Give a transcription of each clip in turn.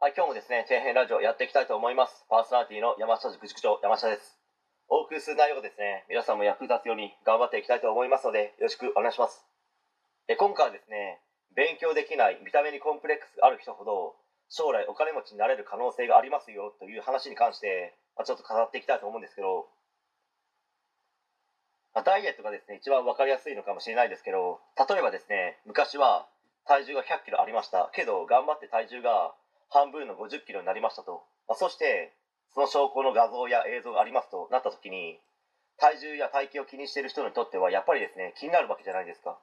はい、今日もですね、底辺ラジオやっていきたいと思います。パーソナリティの山下塾塾長、山下です。お送りする内容がですね、皆さんも役立つように頑張っていきたいと思いますので、よろしくお願いします。え今回はですね、勉強できない見た目にコンプレックスがある人ほど、将来お金持ちになれる可能性がありますよという話に関して、まあ、ちょっと語っていきたいと思うんですけど、まあダイエットがですね、一番わかりやすいのかもしれないですけど、例えばですね、昔は体重が100キロありましたけど、頑張って体重が半分の50キロになりましたと。まあ、そして、その証拠の画像や映像がありますとなった時に、体重や体型を気にしている人にとっては、やっぱりですね、気になるわけじゃないですか。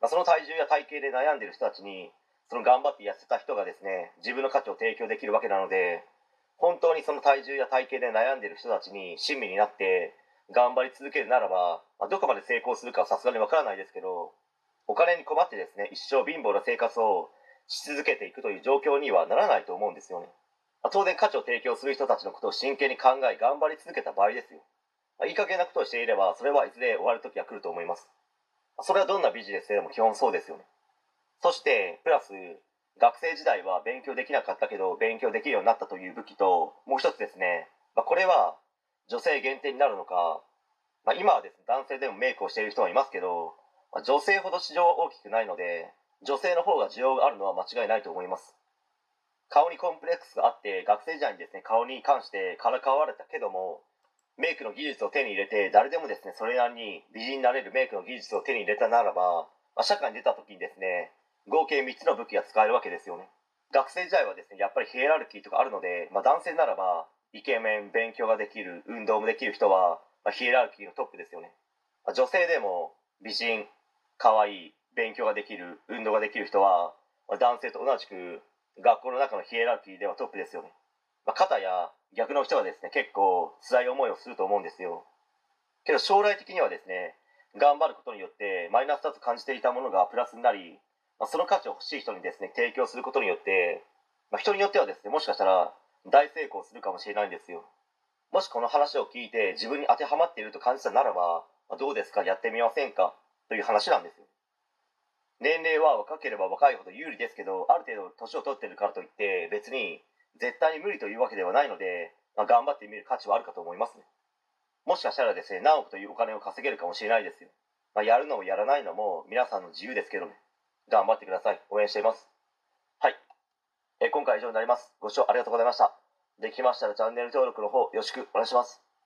まあ、その体重や体型で悩んでいる人たちに、その頑張って痩せた人がですね、自分の価値を提供できるわけなので、本当にその体重や体型で悩んでいる人たちに親身になって、頑張り続けるならば、まあ、どこまで成功するかはさすがにわからないですけど、お金に困ってですね、一生貧乏な生活をし続けていくという状況にはならないと思うんですよね。ま当然価値を提供する人たちのことを真剣に考え頑張り続けた場合ですよ。まあいい加減なことをしていればそれはいずれ終わる時が来ると思います。それはどんなビジネスでも基本そうですよね。そしてプラス学生時代は勉強できなかったけど勉強できるようになったという武器ともう一つですね、まあこれは女性限定になるのか、まあ今はですね男性でもメイクをしている人はいますけど、まあ女性ほど市場は大きくないので女性の方が需要があるのは間違いないと思います。顔にコンプレックスがあって学生時代にですね顔に関してからかわれたけどもメイクの技術を手に入れて誰でもですねそれなりに美人になれるメイクの技術を手に入れたならば、まあ、社会に出た時にですね合計3つの武器が使えるわけですよね。学生時代はですねやっぱりヒエラルキーとかあるので、まあ、男性ならばイケメン勉強ができる運動もできる人は、まあ、ヒエラルキーのトップですよね、まあ女性でも美人可愛い勉強ができる運動ができる人は、まあ男性と同じく学校の中のヒエラルキーではトップですよね、まあ、肩や逆の人はですね結構辛い思いをすると思うんですよ。けど将来的にはですね頑張ることによってマイナスだと感じていたものがプラスになり、まあ、その価値を欲しい人にですね提供することによって、まあ、人によってはですねもしかしたら大成功するかもしれないんですよ。もしこの話を聞いて自分に当てはまっていると感じたならば、まあどうですか？やってみませんか？という話なんですよ。年齢は若ければ若いほど有利ですけどある程度年を取ってるからといって別に絶対に無理というわけではないので、まあ、頑張ってみる価値はあるかと思いますね。もしかしたらですね何億というお金を稼げるかもしれないですよ、まあ、やるのもやらないのも皆さんの自由ですけどね。頑張ってください。応援しています。はい、え今回は以上になります。ご視聴ありがとうございました。できましたらチャンネル登録の方よろしくお願いします。